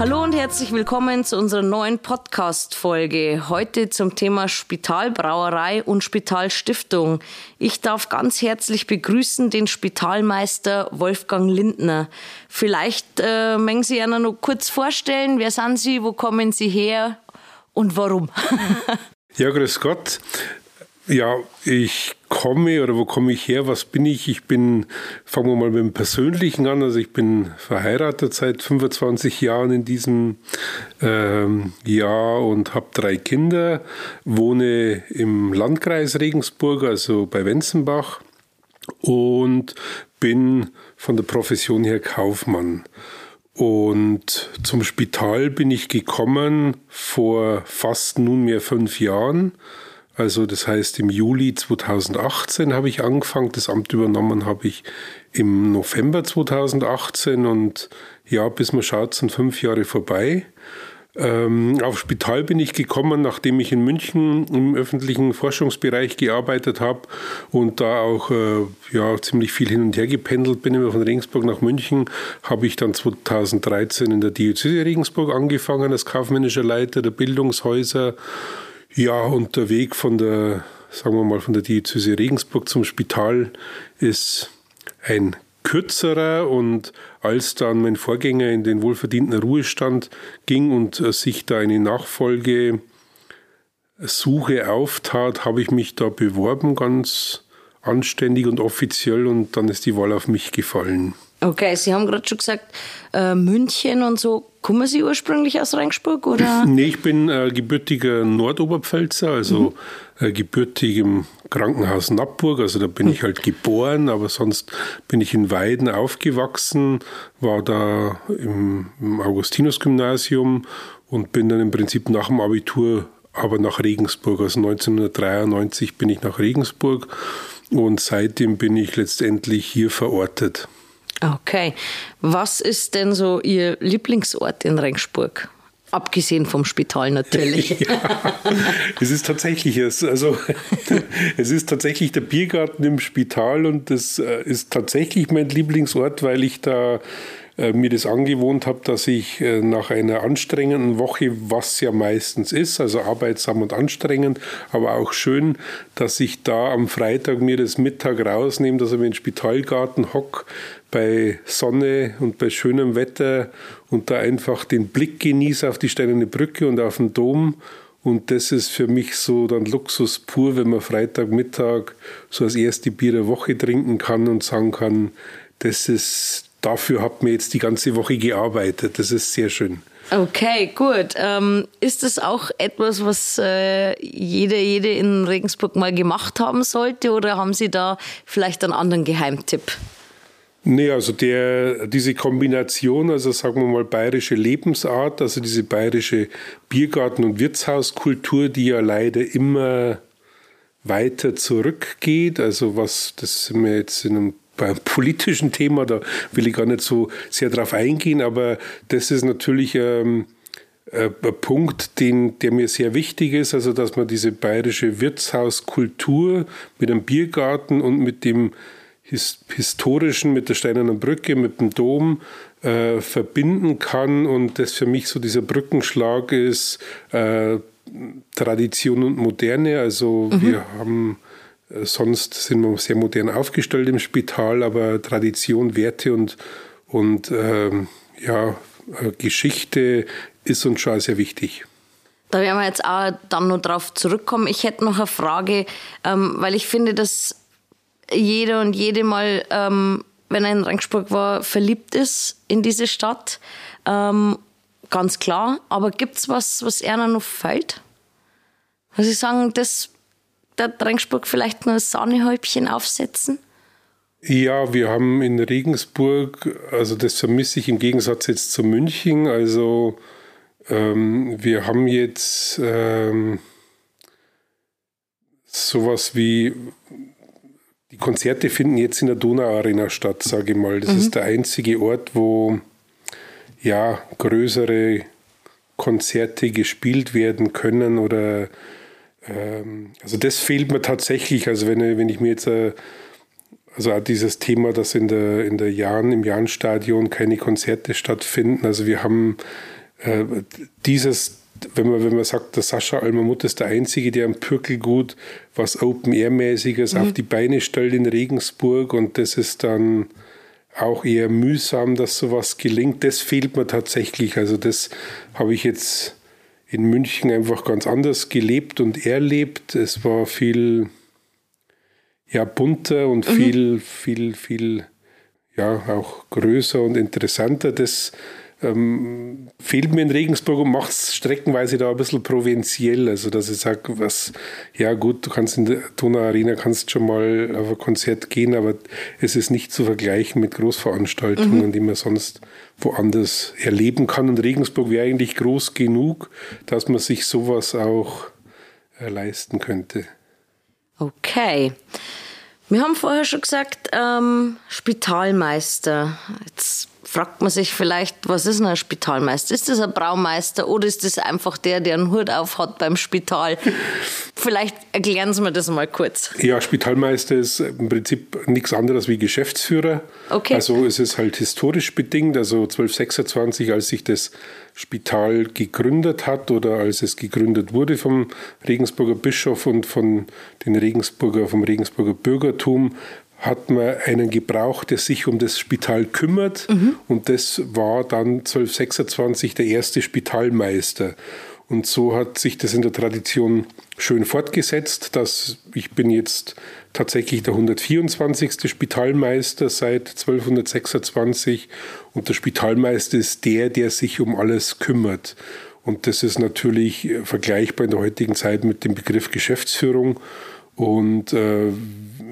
Hallo und herzlich willkommen zu unserer neuen Podcast-Folge. Heute zum Thema Spitalbrauerei und Spitalstiftung. Ich darf ganz herzlich begrüßen den Spitalmeister Wolfgang Lindner. Vielleicht äh, mögen Sie einer noch kurz vorstellen. Wer sind Sie? Wo kommen Sie her? Und warum? ja, grüß Gott. Ja, ich komme oder wo komme ich her? Was bin ich? Ich bin, fangen wir mal mit dem Persönlichen an. Also ich bin verheiratet seit 25 Jahren in diesem ähm, Jahr und habe drei Kinder, wohne im Landkreis Regensburg, also bei Wenzenbach und bin von der Profession her Kaufmann. Und zum Spital bin ich gekommen vor fast nunmehr fünf Jahren also das heißt, im Juli 2018 habe ich angefangen. Das Amt übernommen habe ich im November 2018 und ja, bis man schaut, sind fünf Jahre vorbei. Ähm, auf Spital bin ich gekommen, nachdem ich in München im öffentlichen Forschungsbereich gearbeitet habe und da auch äh, ja, ziemlich viel hin und her gependelt bin, immer von Regensburg nach München, habe ich dann 2013 in der Diözese Regensburg angefangen als kaufmännischer Leiter der Bildungshäuser ja, und der Weg von der, sagen wir mal, von der Diözese Regensburg zum Spital ist ein kürzerer und als dann mein Vorgänger in den wohlverdienten Ruhestand ging und äh, sich da eine Nachfolgesuche auftat, habe ich mich da beworben, ganz anständig und offiziell und dann ist die Wahl auf mich gefallen. Okay, Sie haben gerade schon gesagt, äh, München und so. Kommen Sie ursprünglich aus Regensburg oder? Nee, ich bin äh, gebürtiger Nordoberpfälzer, also mhm. äh, gebürtig im Krankenhaus Nappburg. Also da bin mhm. ich halt geboren, aber sonst bin ich in Weiden aufgewachsen, war da im, im Augustinus-Gymnasium und bin dann im Prinzip nach dem Abitur aber nach Regensburg. Also 1993 bin ich nach Regensburg und seitdem bin ich letztendlich hier verortet. Okay. Was ist denn so Ihr Lieblingsort in Regensburg? Abgesehen vom Spital natürlich. ja, es ist tatsächlich es. Also es ist tatsächlich der Biergarten im Spital und das äh, ist tatsächlich mein Lieblingsort, weil ich da mir das angewohnt habe, dass ich äh, nach einer anstrengenden Woche, was ja meistens ist, also arbeitsam und anstrengend, aber auch schön, dass ich da am Freitag mir das Mittag rausnehme, dass ich mir in den Spitalgarten hock bei Sonne und bei schönem Wetter und da einfach den Blick genieße auf die Steinerne Brücke und auf den Dom. Und das ist für mich so dann Luxus pur, wenn man Freitagmittag so das erste Bier der Woche trinken kann und sagen kann, das ist, dafür hat man jetzt die ganze Woche gearbeitet. Das ist sehr schön. Okay, gut. Ähm, ist das auch etwas, was äh, jeder, jede in Regensburg mal gemacht haben sollte oder haben Sie da vielleicht einen anderen Geheimtipp? Nee, also der, diese Kombination, also sagen wir mal bayerische Lebensart, also diese bayerische Biergarten- und Wirtshauskultur, die ja leider immer weiter zurückgeht, also was, das sind wir jetzt in einem beim politischen Thema, da will ich gar nicht so sehr drauf eingehen, aber das ist natürlich ähm, äh, ein Punkt, den, der mir sehr wichtig ist, also dass man diese bayerische Wirtshauskultur mit einem Biergarten und mit dem historischen, mit der Steinernen Brücke, mit dem Dom äh, verbinden kann und das für mich so dieser Brückenschlag ist äh, Tradition und Moderne. Also mhm. wir haben sonst sind wir sehr modern aufgestellt im Spital, aber Tradition, Werte und, und ähm, ja, äh, Geschichte ist uns schon sehr wichtig. Da werden wir jetzt auch dann noch drauf zurückkommen. Ich hätte noch eine Frage, ähm, weil ich finde, dass jeder und jede mal, ähm, wenn er in Regensburg war, verliebt ist in diese Stadt. Ähm, ganz klar. Aber gibt es was, was einer noch fehlt? Also Sie sagen, das der Regensburg vielleicht nur Sahnehäubchen aufsetzen? Ja, wir haben in Regensburg, also das vermisse ich im Gegensatz jetzt zu München, also ähm, wir haben jetzt ähm, sowas wie die Konzerte finden jetzt in der Donauarena statt, sage ich mal. Das mhm. ist der einzige Ort, wo ja größere Konzerte gespielt werden können oder ähm, also das fehlt mir tatsächlich. Also wenn, wenn ich mir jetzt äh, also dieses Thema, dass in der in der Jahren im Jahnstadion keine Konzerte stattfinden. Also wir haben äh, dieses wenn man, wenn man sagt, der Sascha Almamut ist der Einzige, der am Pürkelgut was Open-Air-mäßiges mhm. auf die Beine stellt in Regensburg und das ist dann auch eher mühsam, dass sowas gelingt. Das fehlt mir tatsächlich. Also das habe ich jetzt in München einfach ganz anders gelebt und erlebt. Es war viel ja, bunter und mhm. viel, viel, viel, ja, auch größer und interessanter. Das ähm, fehlt mir in Regensburg und macht es streckenweise da ein bisschen provinziell. Also, dass ich sage, was, ja gut, du kannst in der Donau Arena kannst schon mal auf ein Konzert gehen, aber es ist nicht zu vergleichen mit Großveranstaltungen, mhm. die man sonst woanders erleben kann. Und Regensburg wäre eigentlich groß genug, dass man sich sowas auch äh, leisten könnte. Okay. Wir haben vorher schon gesagt, ähm, Spitalmeister. Jetzt fragt man sich vielleicht, was ist ein Spitalmeister? Ist das ein Braumeister oder ist das einfach der, der einen Hut auf hat beim Spital? vielleicht erklären Sie mir das mal kurz. Ja, Spitalmeister ist im Prinzip nichts anderes wie Geschäftsführer. Okay. Also es ist halt historisch bedingt. Also 1226, als sich das Spital gegründet hat oder als es gegründet wurde vom Regensburger Bischof und von den Regensburger, vom Regensburger Bürgertum, hat man einen Gebrauch, der sich um das Spital kümmert. Mhm. Und das war dann 1226 der erste Spitalmeister. Und so hat sich das in der Tradition schön fortgesetzt, dass ich bin jetzt tatsächlich der 124. Spitalmeister seit 1226 und der Spitalmeister ist der, der sich um alles kümmert. Und das ist natürlich vergleichbar in der heutigen Zeit mit dem Begriff Geschäftsführung. Und äh,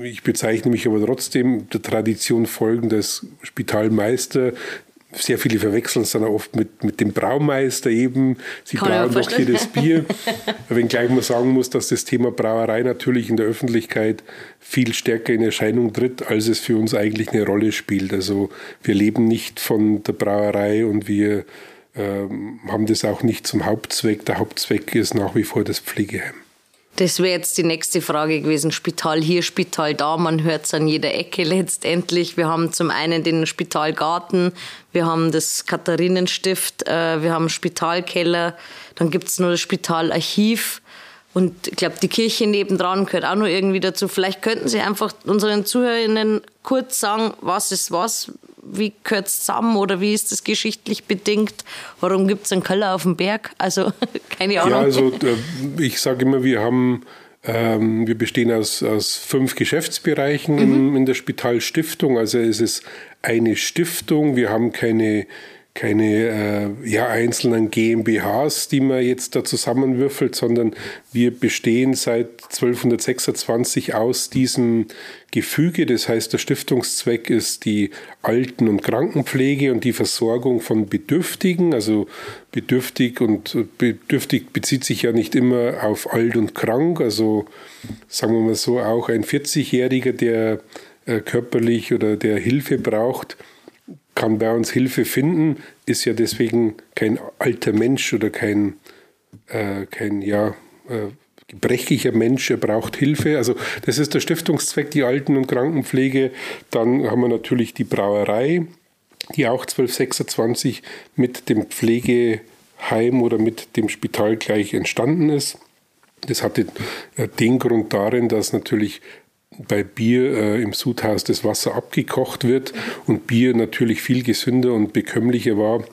ich bezeichne mich aber trotzdem der Tradition folgend als Spitalmeister. Sehr viele verwechseln es dann oft mit, mit dem Braumeister eben. Sie Kann brauen doch hier das Bier. Wenngleich man sagen muss, dass das Thema Brauerei natürlich in der Öffentlichkeit viel stärker in Erscheinung tritt, als es für uns eigentlich eine Rolle spielt. Also wir leben nicht von der Brauerei und wir ähm, haben das auch nicht zum Hauptzweck. Der Hauptzweck ist nach wie vor das Pflegeheim. Das wäre jetzt die nächste Frage gewesen. Spital hier, Spital da. Man hört es an jeder Ecke letztendlich. Wir haben zum einen den Spitalgarten, wir haben das Katharinenstift, äh, wir haben Spitalkeller, dann gibt es nur das Spitalarchiv. Und ich glaube, die Kirche nebendran gehört auch noch irgendwie dazu. Vielleicht könnten Sie einfach unseren Zuhörerinnen kurz sagen, was ist was, wie gehört es zusammen oder wie ist das geschichtlich bedingt? Warum gibt es einen Keller auf dem Berg? Also keine Ahnung. Ja, also äh, ich sage immer, wir haben ähm, wir bestehen aus, aus fünf Geschäftsbereichen mhm. in, in der Spitalstiftung. Also es ist eine Stiftung. Wir haben keine keine äh, ja, einzelnen GmbHs, die man jetzt da zusammenwürfelt, sondern wir bestehen seit 1226 aus diesem Gefüge. Das heißt, der Stiftungszweck ist die Alten- und Krankenpflege und die Versorgung von Bedürftigen. Also bedürftig und bedürftig bezieht sich ja nicht immer auf alt und krank. Also sagen wir mal so, auch ein 40-Jähriger, der äh, körperlich oder der Hilfe braucht, kann bei uns Hilfe finden, ist ja deswegen kein alter Mensch oder kein, äh, kein ja, äh, gebrechlicher Mensch, er braucht Hilfe. Also das ist der Stiftungszweck, die Alten- und Krankenpflege. Dann haben wir natürlich die Brauerei, die auch 1226 mit dem Pflegeheim oder mit dem Spital gleich entstanden ist. Das hatte äh, den Grund darin, dass natürlich bei Bier äh, im Sudhaus das Wasser abgekocht wird und Bier natürlich viel gesünder und bekömmlicher war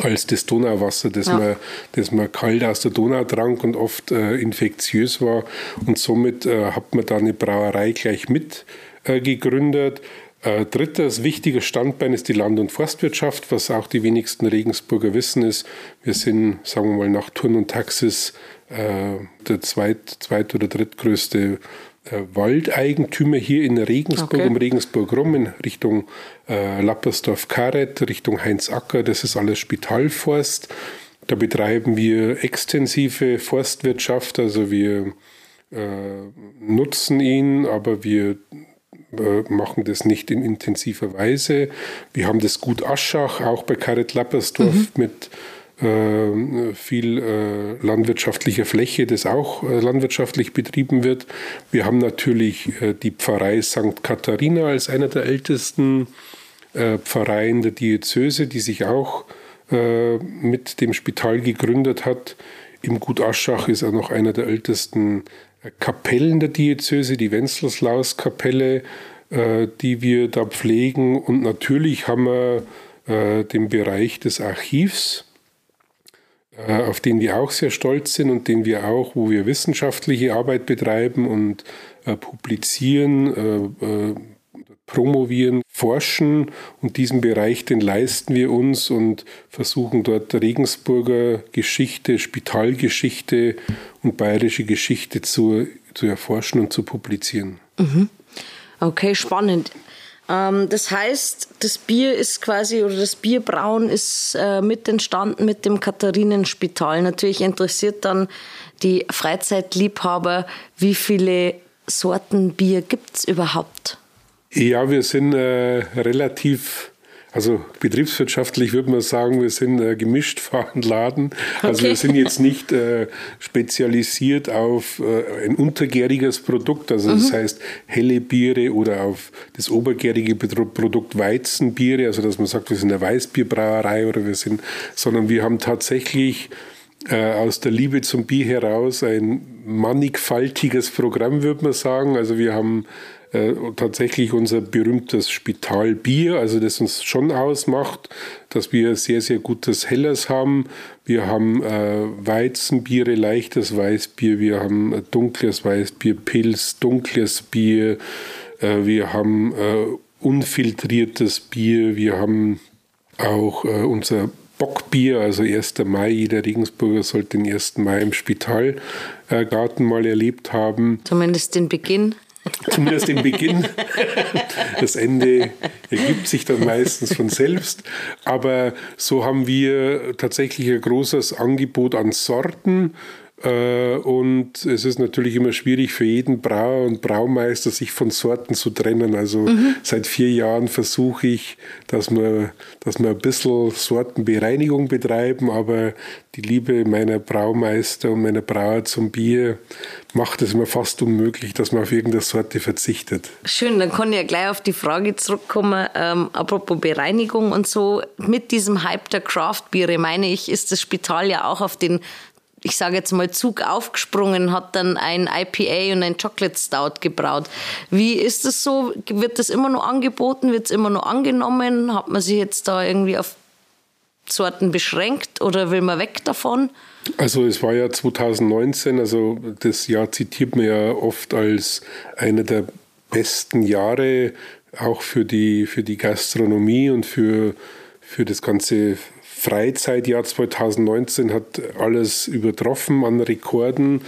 als das Donauwasser, das, ja. man, das man kalt aus der Donau trank und oft äh, infektiös war. Und somit äh, hat man da eine Brauerei gleich mit äh, gegründet. Äh, drittes wichtiger Standbein ist die Land- und Forstwirtschaft, was auch die wenigsten Regensburger wissen ist. Wir sind, sagen wir mal, nach Turn und Taxis äh, der zweit, zweit- oder drittgrößte äh, Waldeigentümer hier in Regensburg, okay. um Regensburg rum, in Richtung äh, Lappersdorf-Karet, Richtung Heinz-Acker. Das ist alles Spitalforst. Da betreiben wir extensive Forstwirtschaft, also wir äh, nutzen ihn, aber wir äh, machen das nicht in intensiver Weise. Wir haben das Gut Aschach, auch bei Karet Lappersdorf mhm. mit viel äh, landwirtschaftlicher Fläche, das auch äh, landwirtschaftlich betrieben wird. Wir haben natürlich die Pfarrei St. Katharina als einer der ältesten Pfarreien der Diözese, die sich auch äh, mit dem Spital gegründet hat. Im Gut Aschach ist auch noch einer der ältesten Kapellen der Diözese, die Wenceslauskapelle, äh, die wir da pflegen. Und natürlich haben wir äh, den Bereich des Archivs, äh, auf den wir auch sehr stolz sind und den wir auch, wo wir wissenschaftliche Arbeit betreiben und äh, publizieren, äh, äh, promovieren, forschen und diesen Bereich, den leisten wir uns und versuchen dort Regensburger Geschichte, Spitalgeschichte und bayerische Geschichte zu, zu erforschen und zu publizieren. Mhm. Okay, spannend. Ähm, das heißt, das Bier ist quasi, oder das Bierbrauen ist äh, mit entstanden mit dem Katharinenspital. Natürlich interessiert dann die Freizeitliebhaber, wie viele Sorten Bier gibt es überhaupt? Ja, wir sind äh, relativ, also betriebswirtschaftlich würde man sagen, wir sind äh, gemischt fahrend Laden. Also okay. wir sind jetzt nicht äh, spezialisiert auf äh, ein untergäriges Produkt, also mhm. das heißt helle Biere oder auf das obergärige Produkt Weizenbiere, also dass man sagt, wir sind eine Weißbierbrauerei oder wir sind, sondern wir haben tatsächlich äh, aus der Liebe zum Bier heraus ein mannigfaltiges Programm, würde man sagen. Also wir haben äh, tatsächlich unser berühmtes Spitalbier, also das uns schon ausmacht, dass wir sehr, sehr gutes Helles haben. Wir haben äh, Weizenbiere, leichtes Weißbier, wir haben dunkles Weißbier, Pilz, dunkles Bier, äh, wir haben äh, unfiltriertes Bier, wir haben auch äh, unser Bockbier, also 1. Mai, jeder Regensburger sollte den 1. Mai im Spitalgarten mal erlebt haben. Zumindest den Beginn. Zumindest den Beginn. Das Ende ergibt sich dann meistens von selbst. Aber so haben wir tatsächlich ein großes Angebot an Sorten und es ist natürlich immer schwierig für jeden Brauer und Braumeister, sich von Sorten zu trennen. Also mhm. seit vier Jahren versuche ich, dass wir, dass wir ein bisschen Sortenbereinigung betreiben, aber die Liebe meiner Braumeister und meiner Brauer zum Bier macht es immer fast unmöglich, dass man auf irgendeine Sorte verzichtet. Schön, dann kann ich ja gleich auf die Frage zurückkommen, ähm, apropos Bereinigung und so. Mit diesem Hype der Craft-Biere, meine ich, ist das Spital ja auch auf den ich sage jetzt mal, Zug aufgesprungen, hat dann ein IPA und ein Chocolate Stout gebraut. Wie ist das so? Wird das immer noch angeboten? Wird es immer noch angenommen? Hat man sich jetzt da irgendwie auf Sorten beschränkt oder will man weg davon? Also es war ja 2019, also das Jahr zitiert man ja oft als eine der besten Jahre auch für die, für die Gastronomie und für, für das ganze Freizeitjahr 2019 hat alles übertroffen an Rekorden.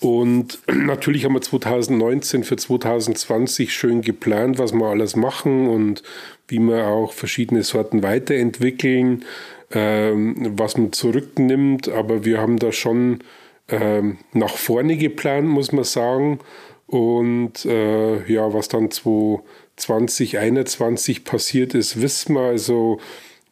Und natürlich haben wir 2019 für 2020 schön geplant, was wir alles machen und wie wir auch verschiedene Sorten weiterentwickeln, ähm, was man zurücknimmt. Aber wir haben da schon ähm, nach vorne geplant, muss man sagen. Und äh, ja, was dann 2020, 2021 passiert ist, wissen wir. Also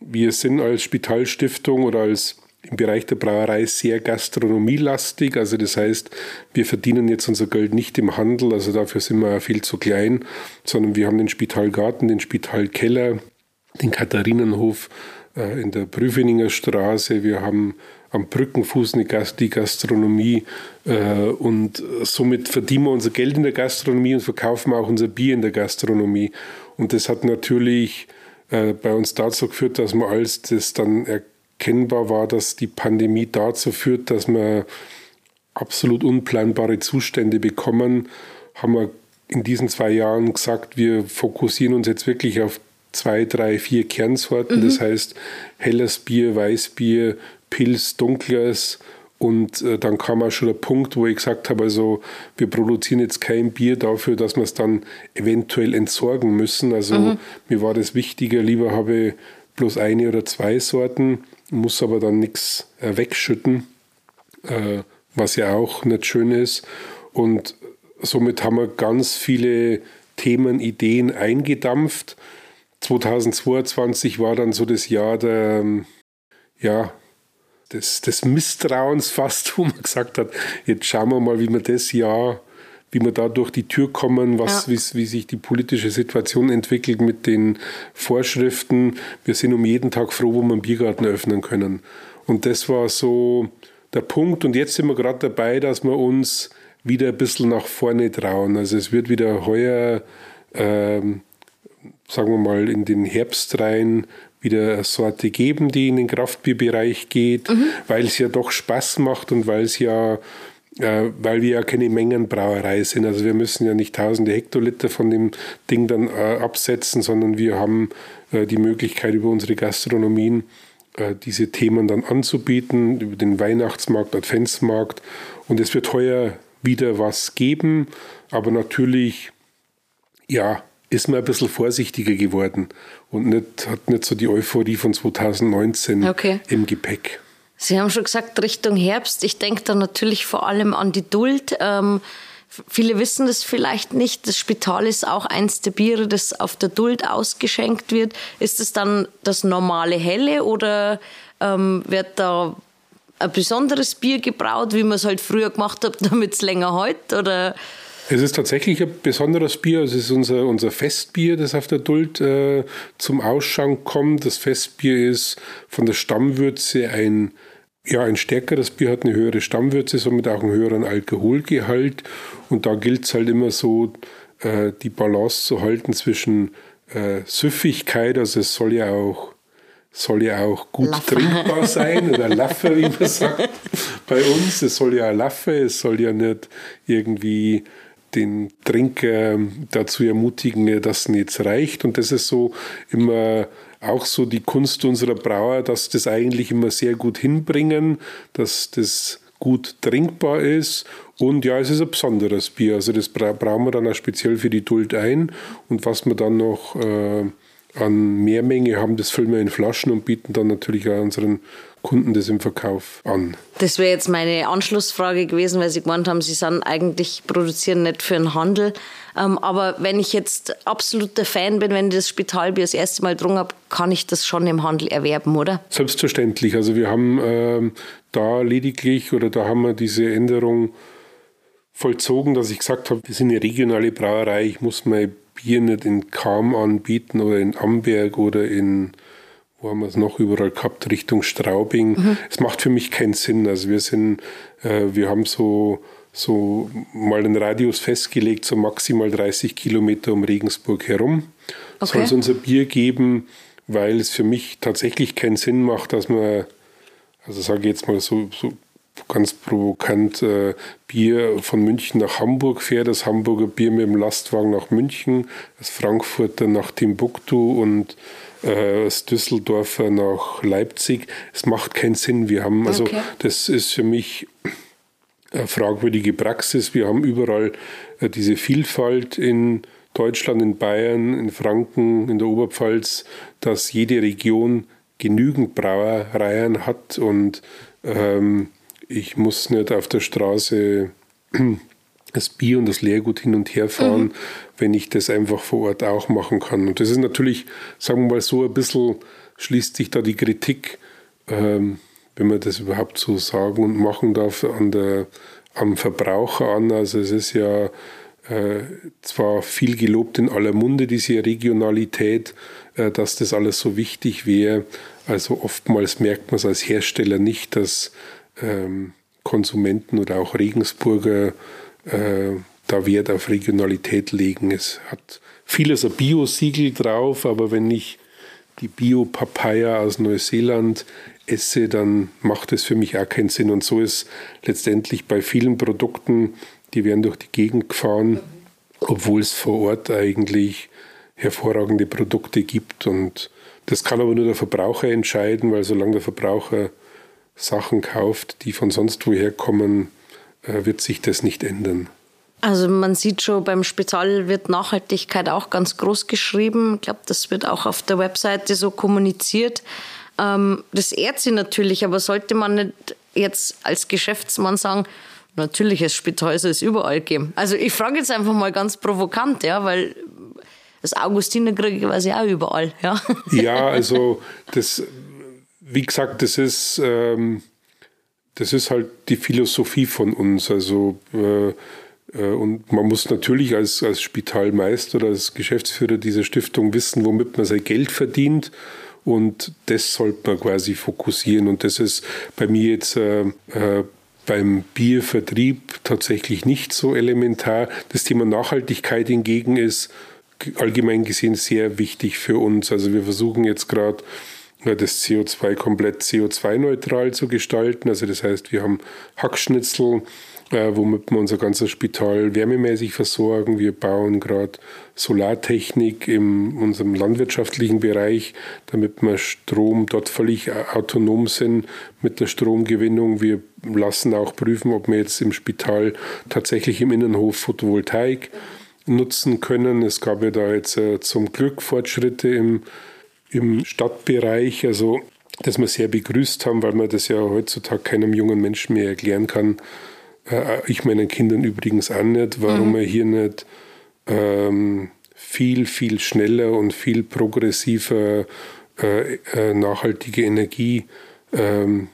wir sind als Spitalstiftung oder als im Bereich der Brauerei sehr gastronomielastig. Also das heißt, wir verdienen jetzt unser Geld nicht im Handel, also dafür sind wir viel zu klein, sondern wir haben den Spitalgarten, den Spitalkeller, den Katharinenhof äh, in der Prüfeninger Straße, wir haben am Brückenfuß Gast die Gastronomie äh, und somit verdienen wir unser Geld in der Gastronomie und verkaufen auch unser Bier in der Gastronomie. Und das hat natürlich äh, bei uns dazu geführt, dass man als das dann erkennbar war, dass die Pandemie dazu führt, dass wir absolut unplanbare Zustände bekommen, haben wir in diesen zwei Jahren gesagt, wir fokussieren uns jetzt wirklich auf zwei, drei, vier Kernsorten. Mhm. Das heißt helles Bier, Weißbier, Pilz, dunkles und äh, dann kam auch schon der Punkt, wo ich gesagt habe, also wir produzieren jetzt kein Bier dafür, dass wir es dann eventuell entsorgen müssen. Also mhm. mir war das wichtiger, lieber habe ich bloß eine oder zwei Sorten, muss aber dann nichts äh, wegschütten, äh, was ja auch nicht schön ist. Und somit haben wir ganz viele Themen, Ideen eingedampft. 2022 war dann so das Jahr der, ja, des, des Misstrauens fast, wo man gesagt hat, jetzt schauen wir mal, wie wir das Jahr wie wir da durch die Tür kommen, was, ja. wie, wie sich die politische Situation entwickelt mit den Vorschriften. Wir sind um jeden Tag froh, wo wir einen Biergarten öffnen können. Und das war so der Punkt. Und jetzt sind wir gerade dabei, dass wir uns wieder ein bisschen nach vorne trauen. Also es wird wieder heuer, ähm, sagen wir mal, in den Herbst rein wieder eine Sorte geben, die in den Kraftbierbereich geht, mhm. weil es ja doch Spaß macht und weil es ja äh, weil wir ja keine Mengenbrauerei sind. Also wir müssen ja nicht tausende Hektoliter von dem Ding dann äh, absetzen, sondern wir haben äh, die Möglichkeit über unsere Gastronomien äh, diese Themen dann anzubieten, über den Weihnachtsmarkt, Adventsmarkt. Und es wird heuer wieder was geben, aber natürlich, ja, ist man ein bisschen vorsichtiger geworden und nicht, hat nicht so die Euphorie von 2019 okay. im Gepäck. Sie haben schon gesagt, Richtung Herbst. Ich denke da natürlich vor allem an die Duld. Ähm, viele wissen das vielleicht nicht. Das Spital ist auch eins der Biere, das auf der Duld ausgeschenkt wird. Ist es dann das normale Helle oder ähm, wird da ein besonderes Bier gebraut, wie man es halt früher gemacht hat, damit es länger hält? Oder es ist tatsächlich ein besonderes Bier. Es ist unser, unser Festbier, das auf der Duld äh, zum Ausschank kommt. Das Festbier ist von der Stammwürze ein ja, ein stärkeres Bier hat eine höhere Stammwürze, somit auch einen höheren Alkoholgehalt. Und da gilt es halt immer so, äh, die Balance zu halten zwischen äh, Süffigkeit, also es soll ja auch, soll ja auch gut Laffe. trinkbar sein, oder Laffe, wie man sagt bei uns. Es soll ja Laffe, es soll ja nicht irgendwie den Trinker dazu ermutigen, dass es jetzt reicht. Und das ist so immer auch so die Kunst unserer Brauer, dass das eigentlich immer sehr gut hinbringen, dass das gut trinkbar ist. Und ja, es ist ein besonderes Bier. Also das brauchen wir dann auch speziell für die Duld ein. Und was wir dann noch äh, an Mehrmenge haben, das füllen wir in Flaschen und bieten dann natürlich auch unseren Kunden das im Verkauf an. Das wäre jetzt meine Anschlussfrage gewesen, weil Sie gemeint haben, Sie sind eigentlich produzieren nicht für den Handel. Ähm, aber wenn ich jetzt absoluter Fan bin, wenn ich das Spitalbier das erste Mal getrunken habe, kann ich das schon im Handel erwerben, oder? Selbstverständlich. Also wir haben ähm, da lediglich oder da haben wir diese Änderung vollzogen, dass ich gesagt habe, wir sind eine regionale Brauerei, ich muss mein Bier nicht in Kam anbieten oder in Amberg oder in wo haben wir es noch überall gehabt, Richtung Straubing. Mhm. Es macht für mich keinen Sinn. Also wir sind, äh, wir haben so, so mal einen Radius festgelegt, so maximal 30 Kilometer um Regensburg herum. Okay. Soll es unser Bier geben, weil es für mich tatsächlich keinen Sinn macht, dass man, also sage ich jetzt mal so, so ganz provokant, äh, Bier von München nach Hamburg fährt, das Hamburger Bier mit dem Lastwagen nach München, das Frankfurter nach Timbuktu und äh, aus Düsseldorfer nach Leipzig. Es macht keinen Sinn. Wir haben, also okay. das ist für mich eine fragwürdige Praxis. Wir haben überall äh, diese Vielfalt in Deutschland, in Bayern, in Franken, in der Oberpfalz, dass jede Region genügend Brauereien hat und ähm, ich muss nicht auf der Straße das Bier und das Leergut hin und her fahren, mhm. wenn ich das einfach vor Ort auch machen kann. Und das ist natürlich, sagen wir mal so, ein bisschen schließt sich da die Kritik, ähm, wenn man das überhaupt so sagen und machen darf, an der, am Verbraucher an. Also es ist ja äh, zwar viel gelobt in aller Munde, diese Regionalität, äh, dass das alles so wichtig wäre. Also oftmals merkt man es als Hersteller nicht, dass ähm, Konsumenten oder auch Regensburger äh, da Wert auf Regionalität legen. Es hat vieles ein Bio-Siegel drauf, aber wenn ich die Bio-Papaya aus Neuseeland esse, dann macht es für mich auch keinen Sinn. Und so ist letztendlich bei vielen Produkten, die werden durch die Gegend gefahren, obwohl es vor Ort eigentlich hervorragende Produkte gibt. Und das kann aber nur der Verbraucher entscheiden, weil solange der Verbraucher Sachen kauft, die von sonst woher kommen, äh, wird sich das nicht ändern. Also man sieht schon, beim Spital wird Nachhaltigkeit auch ganz groß geschrieben. Ich glaube, das wird auch auf der Webseite so kommuniziert. Ähm, das ehrt sie natürlich, aber sollte man nicht jetzt als Geschäftsmann sagen, natürlich, es Spitalhäuser ist überall geben. Also ich frage jetzt einfach mal ganz provokant, ja, weil das Augustiner kriege ich quasi auch überall, ja. Ja, also das, wie gesagt, das ist... Ähm das ist halt die Philosophie von uns. Also äh, Äh, und man muss natürlich als, als Spitalmeister oder als Geschäftsführer dieser Stiftung wissen, womit man sein Geld verdient. Und das sollte man quasi fokussieren. Und das ist bei mir jetzt äh, äh, beim Biervertrieb tatsächlich nicht so elementar. Das Thema Nachhaltigkeit hingegen ist allgemein gesehen sehr wichtig für uns. Also wir versuchen jetzt gerade das CO2 komplett CO2-neutral zu gestalten. Also das heißt, wir haben Hackschnitzel, äh, womit wir unser ganzes Spital wärmemäßig versorgen. Wir bauen gerade Solartechnik in unserem landwirtschaftlichen Bereich, damit wir Strom dort völlig autonom sind mit der Stromgewinnung. Wir lassen auch prüfen, ob wir jetzt im Spital tatsächlich im Innenhof Photovoltaik nutzen können. Es gab ja da jetzt äh, zum Glück Fortschritte im, im Stadtbereich, also dass wir sehr begrüßt haben, weil man das ja heutzutage keinem jungen Menschen mehr erklären kann. Äh, ich meinen Kindern übrigens auch nicht, warum mhm. man hier nicht ähm, viel, viel schneller und viel progressiver äh, äh, nachhaltige Energiemethoden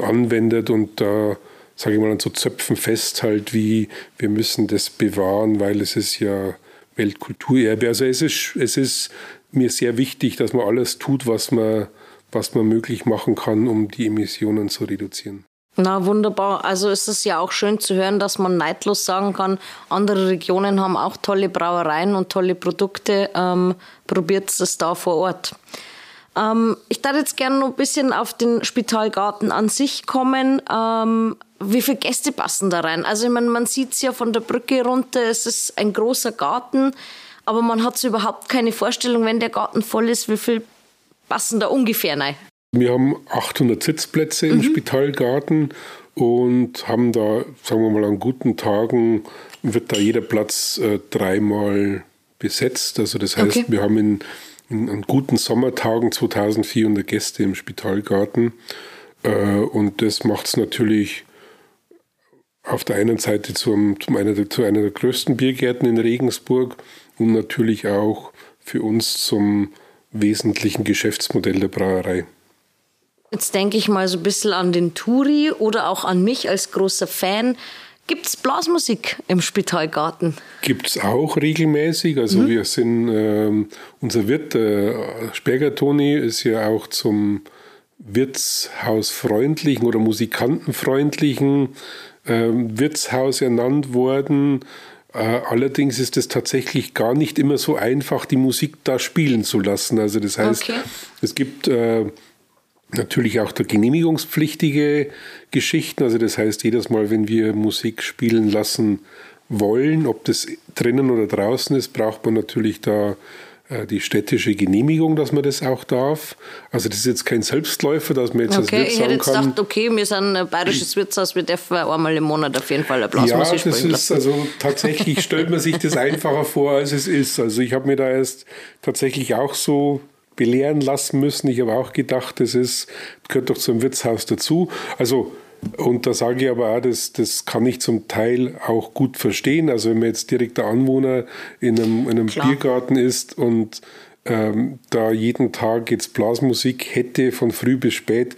ähm, anwendet und da sage ich mal, an so Zöpfen festhält, wie wir müssen das bewahren, weil es ist ja Weltkulturerbe. Also es ist, es ist mir sehr wichtig, dass man alles tut, was man, was man möglich machen kann, um die Emissionen zu reduzieren. Na, wunderbar. Also ist es ja auch schön zu hören, dass man neidlos sagen kann, andere Regionen haben auch tolle Brauereien und tolle Produkte. Ähm, Probiert es da vor Ort. Ähm, ich darf jetzt gerne noch ein bisschen auf den Spitalgarten an sich kommen. Ähm, wie viele Gäste passen da rein? Also ich meine, man sieht es ja von der Brücke runter, es ist ein großer Garten, aber man hat so überhaupt keine Vorstellung, wenn der Garten voll ist, wie viel passen da ungefähr rein? Wir haben 800 Sitzplätze im mhm. Spitalgarten und haben da, sagen wir mal, an guten Tagen wird da jeder Platz äh, dreimal besetzt. Also das heißt, okay. wir haben in, in, an guten Sommertagen 2400 Gäste im Spitalgarten. Äh, und das macht es natürlich auf der einen Seite zum, zum einer, zu einer der größten Biergärten in Regensburg und natürlich auch für uns zum wesentlichen Geschäftsmodell der Brauerei. Jetzt denke ich mal so ein bisschen an den Turi oder auch an mich als großer Fan. Gibt es Blasmusik im Spitalgarten? Gibt es auch regelmäßig. Also mhm. wir sind, äh, unser Wirt, äh, Sperger Toni, ist ja auch zum Wirtshausfreundlichen oder Musikantenfreundlichen äh, Wirtshaus ernannt worden. Äh, allerdings ist es tatsächlich gar nicht immer so einfach, die Musik da spielen zu lassen. Also das heißt, okay. es gibt äh, natürlich auch der genehmigungspflichtige Geschichten. Also das heißt, jedes Mal, wenn wir Musik spielen lassen wollen, ob das drinnen oder draußen ist, braucht man natürlich da die städtische Genehmigung, dass man das auch darf. Also das ist jetzt kein Selbstläufer, dass man jetzt okay, als Wirt ich hätte jetzt kann, gedacht, okay, wir sind ein bayerisches Wirtshaus, wir dürfen einmal im Monat auf jeden Fall ein Blasmusik Ja, das ist also tatsächlich stellt man sich das einfacher vor, als es ist. Also ich habe mir da erst tatsächlich auch so belehren lassen müssen. Ich habe auch gedacht, das ist, gehört doch zum Wirtshaus dazu. Also und da sage ich aber auch, das, das kann ich zum Teil auch gut verstehen. Also wenn man jetzt direkter Anwohner in einem, in einem Biergarten ist und ähm, da jeden Tag jetzt Blasmusik hätte von früh bis spät,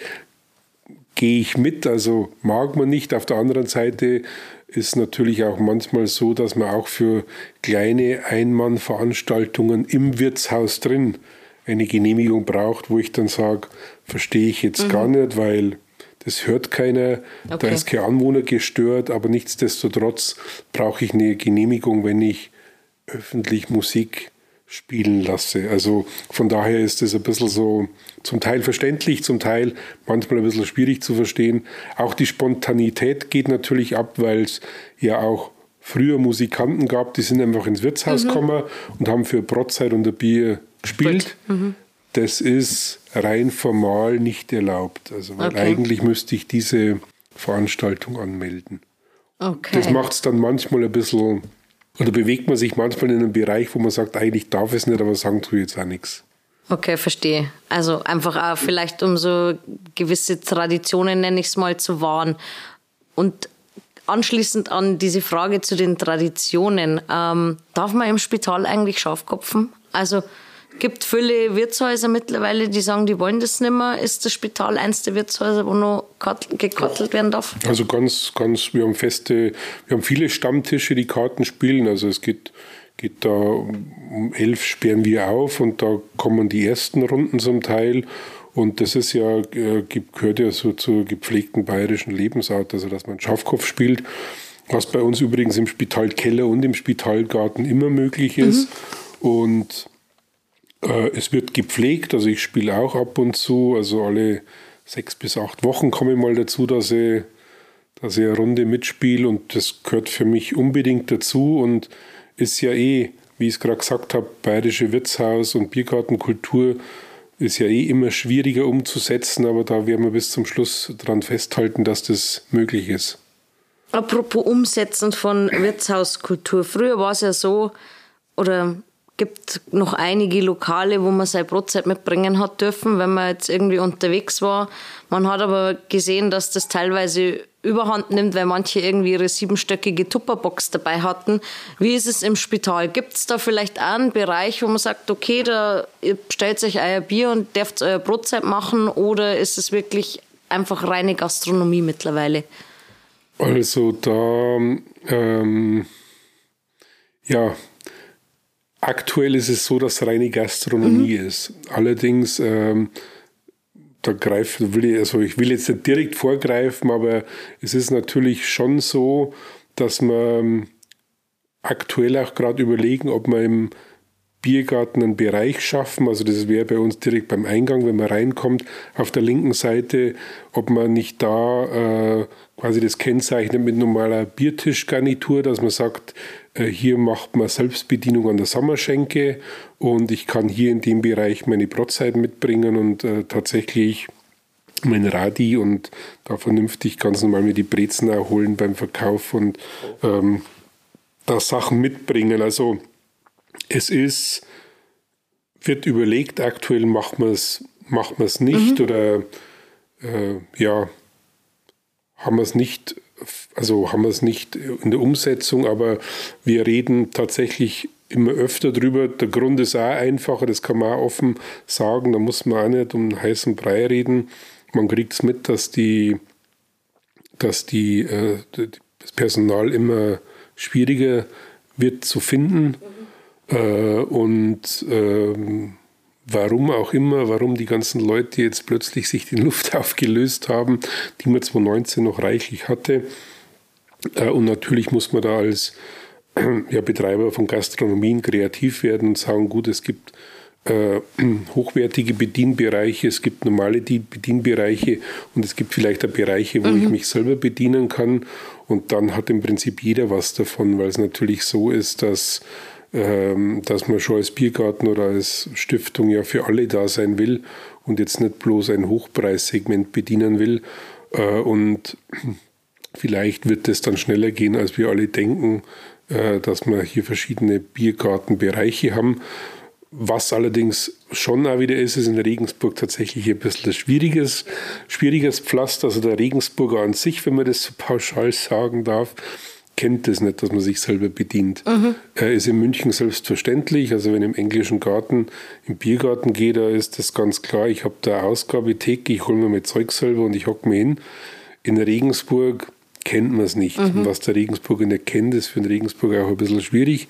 gehe ich mit. Also mag man nicht. Auf der anderen Seite ist natürlich auch manchmal so, dass man auch für kleine Einmannveranstaltungen im Wirtshaus drin eine Genehmigung braucht, wo ich dann sage, verstehe ich jetzt mhm. gar nicht, weil das hört keiner, okay. da ist kein Anwohner gestört, aber nichtsdestotrotz brauche ich eine Genehmigung, wenn ich öffentlich Musik spielen lasse. Also von daher ist es ein bisschen so zum Teil verständlich, zum Teil manchmal ein bisschen schwierig zu verstehen. Auch die Spontanität geht natürlich ab, weil es ja auch früher Musikanten gab, die sind einfach ins Wirtshaus mhm. gekommen und haben für Brotzeit und ein Bier gespielt. Mhm. Das ist rein formal nicht erlaubt. Also weil okay. eigentlich müsste ich diese Veranstaltung anmelden. Okay. Das macht es dann manchmal ein bisschen, oder bewegt man sich manchmal in einem Bereich, wo man sagt, eigentlich darf es nicht, aber sagen tue jetzt auch nichts. Okay, verstehe. Also einfach auch vielleicht um so gewisse Traditionen, nenne ich es mal, zu wahren. Und anschließend an diese Frage zu den Traditionen, ähm, darf man im Spital eigentlich Schafkopfen? Also gibt viele Wirtshäuser mittlerweile, die sagen, die wollen das nicht mehr. Ist das Spital eins der Wirtshäuser, wo noch gekartelt werden darf? Also ganz, ganz, wir haben feste, wir haben viele Stammtische, die Karten spielen. Also es geht, geht da um elf sperren wir auf und da kommen die ersten Runden zum Teil. Und das ist ja, äh, gehört ja so zur gepflegten bayerischen Lebensart, also dass man Schafkopf spielt, was bei uns übrigens im Spitalkeller und im Spitalgarten immer möglich ist. Mhm. Und es wird gepflegt, also ich spiele auch ab und zu, also alle sechs bis acht Wochen komme ich mal dazu, dass ich, dass ich eine Runde mitspiele und das gehört für mich unbedingt dazu und ist ja eh, wie ich es gerade gesagt habe, bayerische Wirtshaus und Biergartenkultur ist ja eh immer schwieriger umzusetzen, aber da werden wir bis zum Schluss daran festhalten, dass das möglich ist. Apropos Umsetzen von Wirtshauskultur. Früher war es ja so, oder gibt noch einige Lokale, wo man sein Brotzeit mitbringen hat dürfen, wenn man jetzt irgendwie unterwegs war. Man hat aber gesehen, dass das teilweise überhand nimmt, weil manche irgendwie ihre siebenstöckige Tupperbox dabei hatten. Wie ist es im Spital? Gibt es da vielleicht auch einen Bereich, wo man sagt, okay, da stellt euch euer Bier und dürft euer Brotzeit machen oder ist es wirklich einfach reine Gastronomie mittlerweile? Also da, ähm, ja, Aktuell ist es so, dass reine Gastronomie mhm. ist. Allerdings, ähm, da greift, will ich, also ich will jetzt nicht direkt vorgreifen, aber es ist natürlich schon so, dass man aktuell auch gerade überlegen, ob man im Biergarten einen Bereich schaffen. Also das wäre bei uns direkt beim Eingang, wenn man reinkommt, auf der linken Seite, ob man nicht da äh, quasi das kennzeichnet mit normaler Biertischgarnitur, dass man sagt, hier macht man Selbstbedienung an der Sommerschenke und ich kann hier in dem Bereich meine Brotzeit mitbringen und äh, tatsächlich mein Radi und da vernünftig ganz normal mir die Brezen erholen beim Verkauf und ähm, da Sachen mitbringen. Also es ist, wird überlegt, aktuell macht man es macht nicht mhm. oder äh, ja, haben wir es nicht, also haben wir es nicht in der Umsetzung, aber wir reden tatsächlich immer öfter drüber. Der Grund ist auch einfacher, das kann man auch offen sagen, da muss man auch nicht um einen heißen Brei reden. Man kriegt es mit, dass die, dass die, äh, das Personal immer schwieriger wird zu finden. Mhm. Äh, und ähm, warum auch immer, warum die ganzen Leute jetzt plötzlich sich die Luft aufgelöst haben, die man 2019 noch reichlich hatte. Äh, und natürlich muss man da als ja, Betreiber von Gastronomien kreativ werden und sagen, gut, es gibt äh, hochwertige Bedienbereiche, es gibt normale Bedienbereiche und es gibt vielleicht auch Bereiche, wo mhm. ich mich selber bedienen kann. Und dann hat im Prinzip jeder was davon, weil es natürlich so ist, dass dass man schon als Biergarten oder als Stiftung ja für alle da sein will und jetzt nicht bloß ein Hochpreissegment bedienen will. Äh, und vielleicht wird es dann schneller gehen, als wir alle denken, äh, dass wir hier verschiedene Biergartenbereiche haben. Was allerdings schon auch wieder ist, ist in Regensburg tatsächlich ein bisschen ein schwieriges, schwieriges Pflaster. Also der Regensburger an sich, wenn man das so pauschal sagen darf, kennt das nicht, dass man sich selber bedient. Mhm. Äh, ist in München selbstverständlich. Also wenn ich im englischen Garten, im Biergarten gehe, da ist das ganz klar. Ich habe da Ausgabetheke, ich hole mir mein Zeug selber und ich hocke mir hin. In Regensburg kennt man es nicht. Mhm. Was der Regensburger nicht kennt, ist für den Regensburger auch ein bisschen schwierig.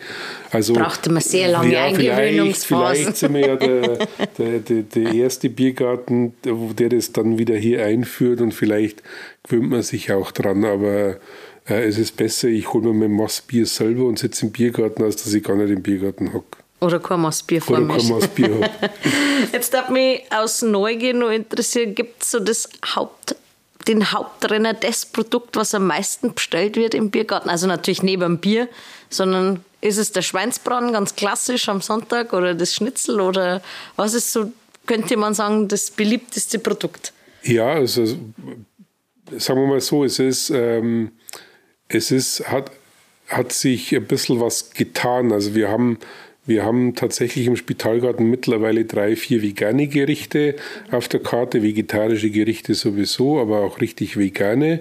Also, Brauchte man sehr lange ja, Eingewöhnungsphasen. Vielleicht, vielleicht sind wir ja der, der, der, der, erste Biergarten, der das dann wieder hier einführt und vielleicht gewöhnt man sich auch dran, aber es ist besser, ich hole mir mein Massbier selber und sitze im Biergarten, als dass ich gar nicht im Biergarten hocke. Oder kein Massbier vor Oder kein Massbier Jetzt darf mich aus Neugier noch interessieren, gibt es so das Haupt, den Hauptrenner, das Produkt, was am meisten bestellt wird im Biergarten? Also natürlich neben dem Bier, sondern ist es der Schweinsbraten ganz klassisch am Sonntag oder das Schnitzel oder was ist so, könnte man sagen, das beliebteste Produkt? Ja, also sagen wir mal so, es ist... Ähm, es ist, hat, hat sich ein bisschen was getan. Also wir haben, wir haben tatsächlich im Spitalgarten mittlerweile drei, vier vegane Gerichte auf der Karte, vegetarische Gerichte sowieso, aber auch richtig vegane.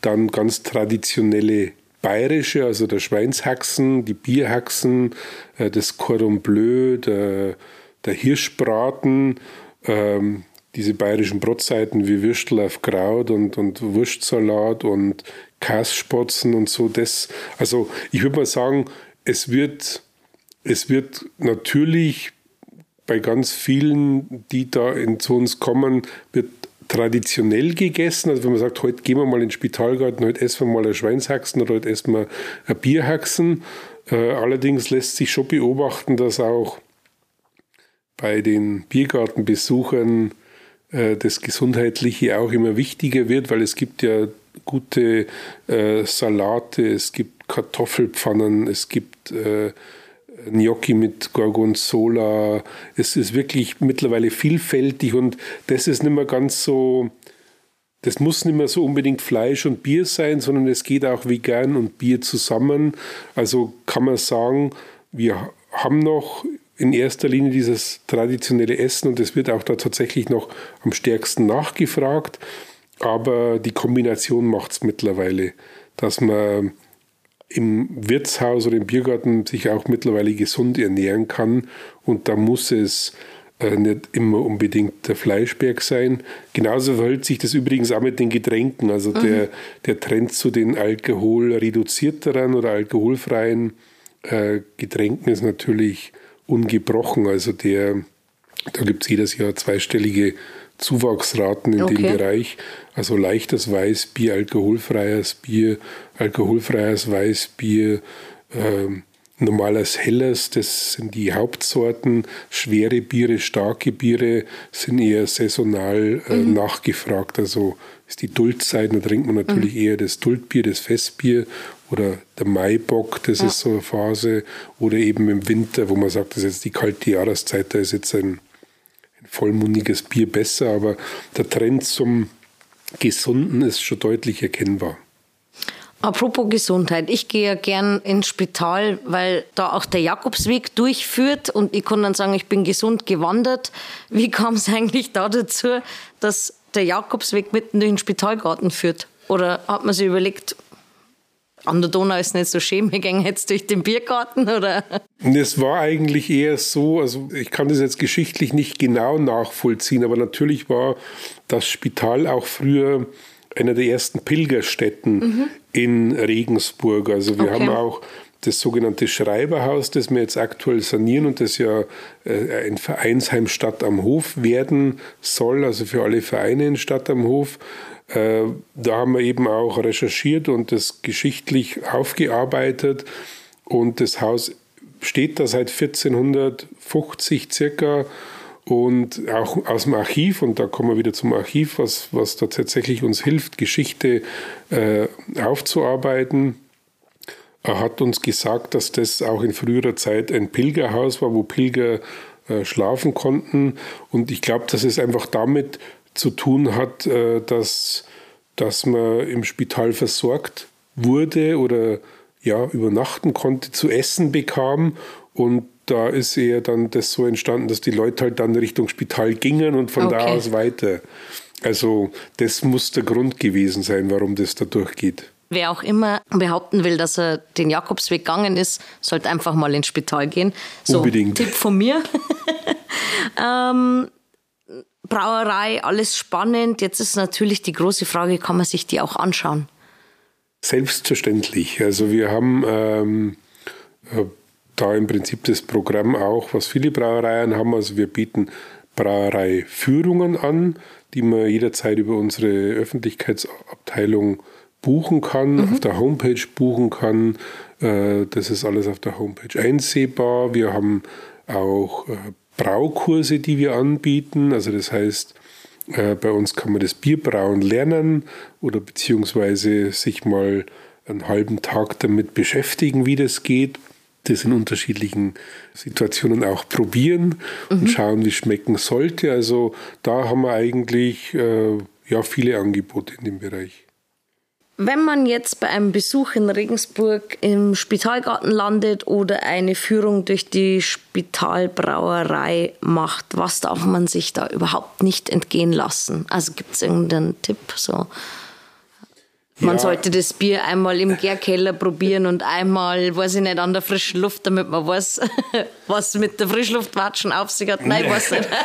Dann ganz traditionelle bayerische, also der Schweinshaxen, die Bierhaxen, äh, das Cordon Bleu, der, der Hirschbraten, ähm, diese bayerischen Brotzeiten wie Würstel auf Kraut und, und Wurstsalat und Kasspotzen und so. Das, also ich würde mal sagen, es wird, es wird natürlich bei ganz vielen, die da in, zu uns kommen, wird traditionell gegessen. Also wenn man sagt, heute gehen wir mal in den Spitalgarten, heute essen wir mal ein Schweinshaxen oder heute essen wir ein Bierhaxen. Äh, allerdings lässt sich schon beobachten, dass auch bei den Biergartenbesuchern äh, das Gesundheitliche auch immer wichtiger wird, weil es gibt ja gute äh, Salate, es gibt Kartoffelpfannen, es gibt äh, Gnocchi mit Gorgonzola. Es ist wirklich mittlerweile vielfältig und das ist nicht mehr ganz so, das muss nicht mehr so unbedingt Fleisch und Bier sein, sondern es geht auch vegan und Bier zusammen. Also kann man sagen, wir haben noch in erster Linie dieses traditionelle Essen und es wird auch da tatsächlich noch am stärksten nachgefragt. Aber die Kombination macht es mittlerweile, dass man im Wirtshaus oder im Biergarten sich auch mittlerweile gesund ernähren kann. Und da muss es äh, nicht immer unbedingt der Fleischberg sein. Genauso verhält sich das übrigens auch mit den Getränken. Also mhm. der, der Trend zu den alkoholreduzierteren oder alkoholfreien äh, Getränken ist natürlich ungebrochen. Also der, da gibt es jedes Jahr zweistellige Zuwachsraten in okay. dem Bereich. Also leichtes Weißbier, alkoholfreies Bier, alkoholfreies Weißbier, ähm, normales Helles, das sind die Hauptsorten. Schwere Biere, starke Biere sind eher saisonal äh, mhm. nachgefragt. Also ist die Duldzeit, da trinkt man natürlich mhm. eher das Duldbier, das Festbier oder der Maibock, das ja. ist so eine Phase. Oder eben im Winter, wo man sagt, das ist jetzt die kalte Jahreszeit, da ist jetzt ein vollmundiges Bier besser, aber der Trend zum Gesunden ist schon deutlich erkennbar. Apropos Gesundheit, ich gehe ja gern ins Spital, weil da auch der Jakobsweg durchführt und ich kann dann sagen, ich bin gesund gewandert. Wie kam es eigentlich da dazu, dass der Jakobsweg mitten durch den Spitalgarten führt? Oder hat man sich überlegt, an der Donau ist nicht so schön, wir gehen jetzt durch den Biergarten, oder? Es war eigentlich eher so, also ich kann das jetzt geschichtlich nicht genau nachvollziehen, aber natürlich war das Spital auch früher einer der ersten Pilgerstätten mhm. in Regensburg. Also wir okay. haben auch das sogenannte Schreiberhaus, das wir jetzt aktuell sanieren und das ja äh, ein Vereinsheim Stadt am Hof werden soll, also für alle Vereine in Stadt am Hof. Äh, da haben wir eben auch recherchiert und das geschichtlich aufgearbeitet. Und das Haus steht da seit 1450 circa und auch aus dem Archiv, und da kommen wir wieder zum Archiv, was, was da tatsächlich uns hilft, Geschichte äh, aufzuarbeiten. Er hat uns gesagt, dass das auch in früherer Zeit ein Pilgerhaus war, wo Pilger äh, schlafen konnten. Und ich glaube, dass es einfach damit zu tun hat, äh, dass, dass man im Spital versorgt wurde oder ja, übernachten konnte, zu essen bekam. Und da ist eher dann das so entstanden, dass die Leute halt dann Richtung Spital gingen und von okay. da aus weiter. Also das muss der Grund gewesen sein, warum das da durchgeht. Wer auch immer behaupten will, dass er den Jakobsweg gegangen ist, sollte einfach mal ins Spital gehen. So, Unbedingt. Tipp von mir. ähm, Brauerei, alles spannend. Jetzt ist natürlich die große Frage, kann man sich die auch anschauen? Selbstverständlich. Also wir haben ähm, äh, da im Prinzip das Programm auch, was viele Brauereien haben. Also wir bieten Brauereiführungen an, die man jederzeit über unsere Öffentlichkeitsabteilung buchen kann, mhm. auf der Homepage buchen kann. Äh, das ist alles auf der Homepage einsehbar. Wir haben auch äh, Braukurse, die wir anbieten. Also das heißt, äh, bei uns kann man das Bierbrauen lernen oder beziehungsweise sich mal einen halben Tag damit beschäftigen, wie das geht. Das in unterschiedlichen Situationen auch probieren mhm. und schauen, wie es schmecken sollte. Also da haben wir eigentlich äh, ja, viele Angebote in dem Bereich. Wenn man jetzt bei einem Besuch in Regensburg im Spitalgarten landet oder eine Führung durch die Spitalbrauerei macht, was darf man sich da überhaupt nicht entgehen lassen? Also gibt es irgendeinen Tipp? So? Man ja. sollte das Bier einmal im Gärkeller probieren und einmal, weiß ich nicht, an der frischen Luft, damit man weiß, was mit der Frischluftwatschen auf sich hat. Nein, weiß nicht.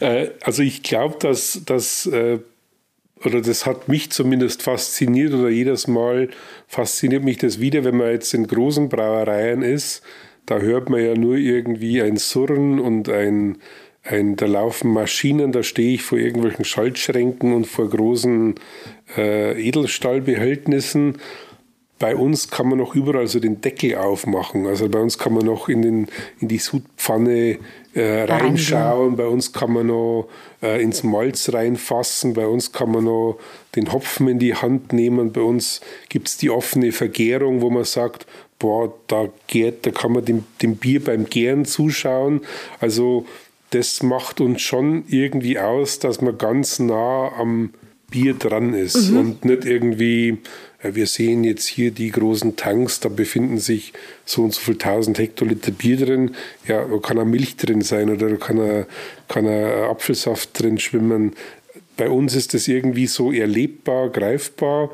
Äh, also ich glaube, dass, dass äh, oder das hat mich zumindest fasziniert oder jedes Mal fasziniert mich das wieder, wenn man jetzt in großen Brauereien ist, da hört man ja nur irgendwie ein Surren und ein ein, da laufen Maschinen, da stehe ich vor irgendwelchen Schaltschränken und vor großen äh, Edelstahlbehältnissen. Bei uns kann man noch überall so den Deckel aufmachen. Also bei uns kann man noch in, den, in die Sudpfanne äh, reinschauen. Bei uns kann man noch äh, ins Malz reinfassen. Bei uns kann man noch den Hopfen in die Hand nehmen. Bei uns gibt es die offene Vergärung, wo man sagt, boah, da, gärt, da kann man dem, dem Bier beim Gären zuschauen. Also das macht uns schon irgendwie aus, dass man ganz nah am Bier dran ist mhm. und nicht irgendwie, wir sehen jetzt hier die großen Tanks, da befinden sich so und so viel tausend Hektoliter Bier drin. Ja, da kann auch Milch drin sein oder da kann kann ein Apfelsaft drin schwimmen. Bei uns ist das irgendwie so erlebbar, greifbar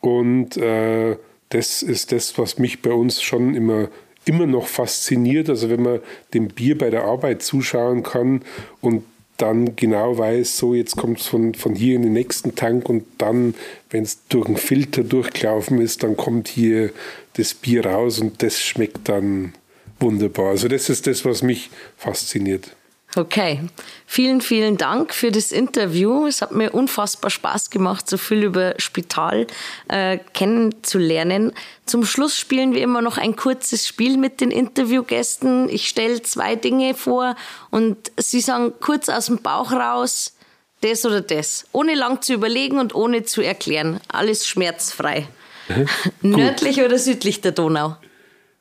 und äh, das ist das, was mich bei uns schon immer immer noch fasziniert. Also wenn man dem Bier bei der Arbeit zuschauen kann und dann genau weiß, so jetzt kommt es von, von hier in den nächsten Tank und dann, wenn es durch einen Filter durchgelaufen ist, dann kommt hier das Bier raus und das schmeckt dann wunderbar. Also das ist das, was mich fasziniert. Okay, vielen, vielen Dank für das Interview. Es hat mir unfassbar Spaß gemacht, so viel über Spital äh, kennenzulernen. Zum Schluss spielen wir immer noch ein kurzes Spiel mit den Interviewgästen. Ich stelle zwei Dinge vor und sie sagen kurz aus dem Bauch raus, das oder das. Ohne lang zu überlegen und ohne zu erklären. Alles schmerzfrei. Mhm. Nördlich oder südlich der Donau?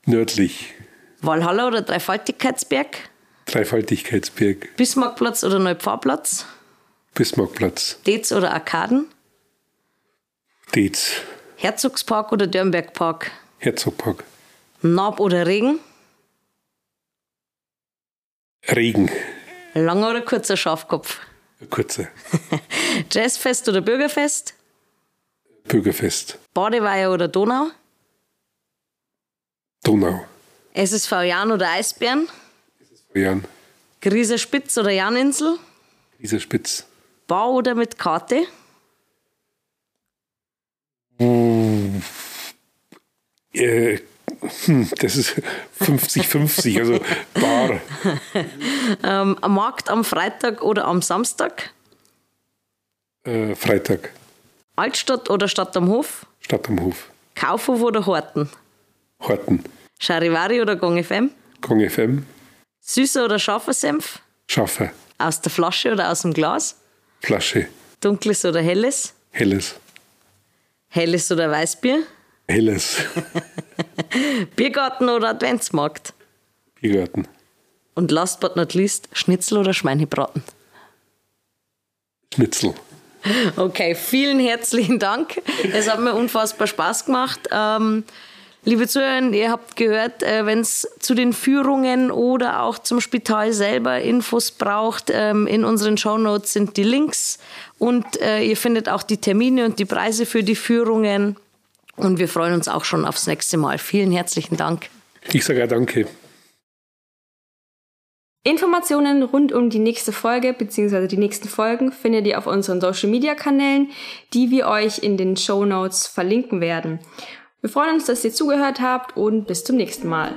Nördlich. Walhalla oder Dreifaltigkeitsberg? Dreifaltigkeitsberg. Bismarckplatz oder Neupfarrplatz? Bismarckplatz. Dez oder Arkaden? Dez. Herzogspark oder Dörnbergpark? Herzogpark. Nab oder Regen? Regen. Langer oder kurzer Schafkopf? Kurzer. Jazzfest oder Bürgerfest? Bürgerfest. Badeweiher oder Donau? Donau. SSV Jan oder Eisbären? Jan. Grieser Spitz oder Janinsel? Grieser Spitz. Bau oder mit Karte? Hm. Äh, hm, das ist 50-50, also bar. ähm, am Markt am Freitag oder am Samstag? Äh, Freitag. Altstadt oder Stadt am Hof? Stadt am Hof. Kaufhof oder Horten? Horten. Charivari oder Gong FM? Gong FM. Süßer oder scharfer Senf? Scharfer. Aus der Flasche oder aus dem Glas? Flasche. Dunkles oder helles? Helles. Helles oder Weißbier? Helles. Biergarten oder Adventsmarkt? Biergarten. Und last but not least, Schnitzel oder Schweinebraten? Schnitzel. Okay, vielen herzlichen Dank. Es hat mir unfassbar Spaß gemacht. Ähm, Liebe Zuhörer, ihr habt gehört, äh, wenn es zu den Führungen oder auch zum Spital selber Infos braucht, ähm, in unseren Shownotes sind die Links und äh, ihr findet auch die Termine und die Preise für die Führungen. Und wir freuen uns auch schon aufs nächste Mal. Vielen herzlichen Dank. Ich sage ja danke. Informationen rund um die nächste Folge bzw. die nächsten Folgen findet ihr auf unseren Social Media Kanälen, die wir euch in den Show Notes verlinken werden. Wir freuen uns, dass ihr zugehört habt und bis zum nächsten Mal.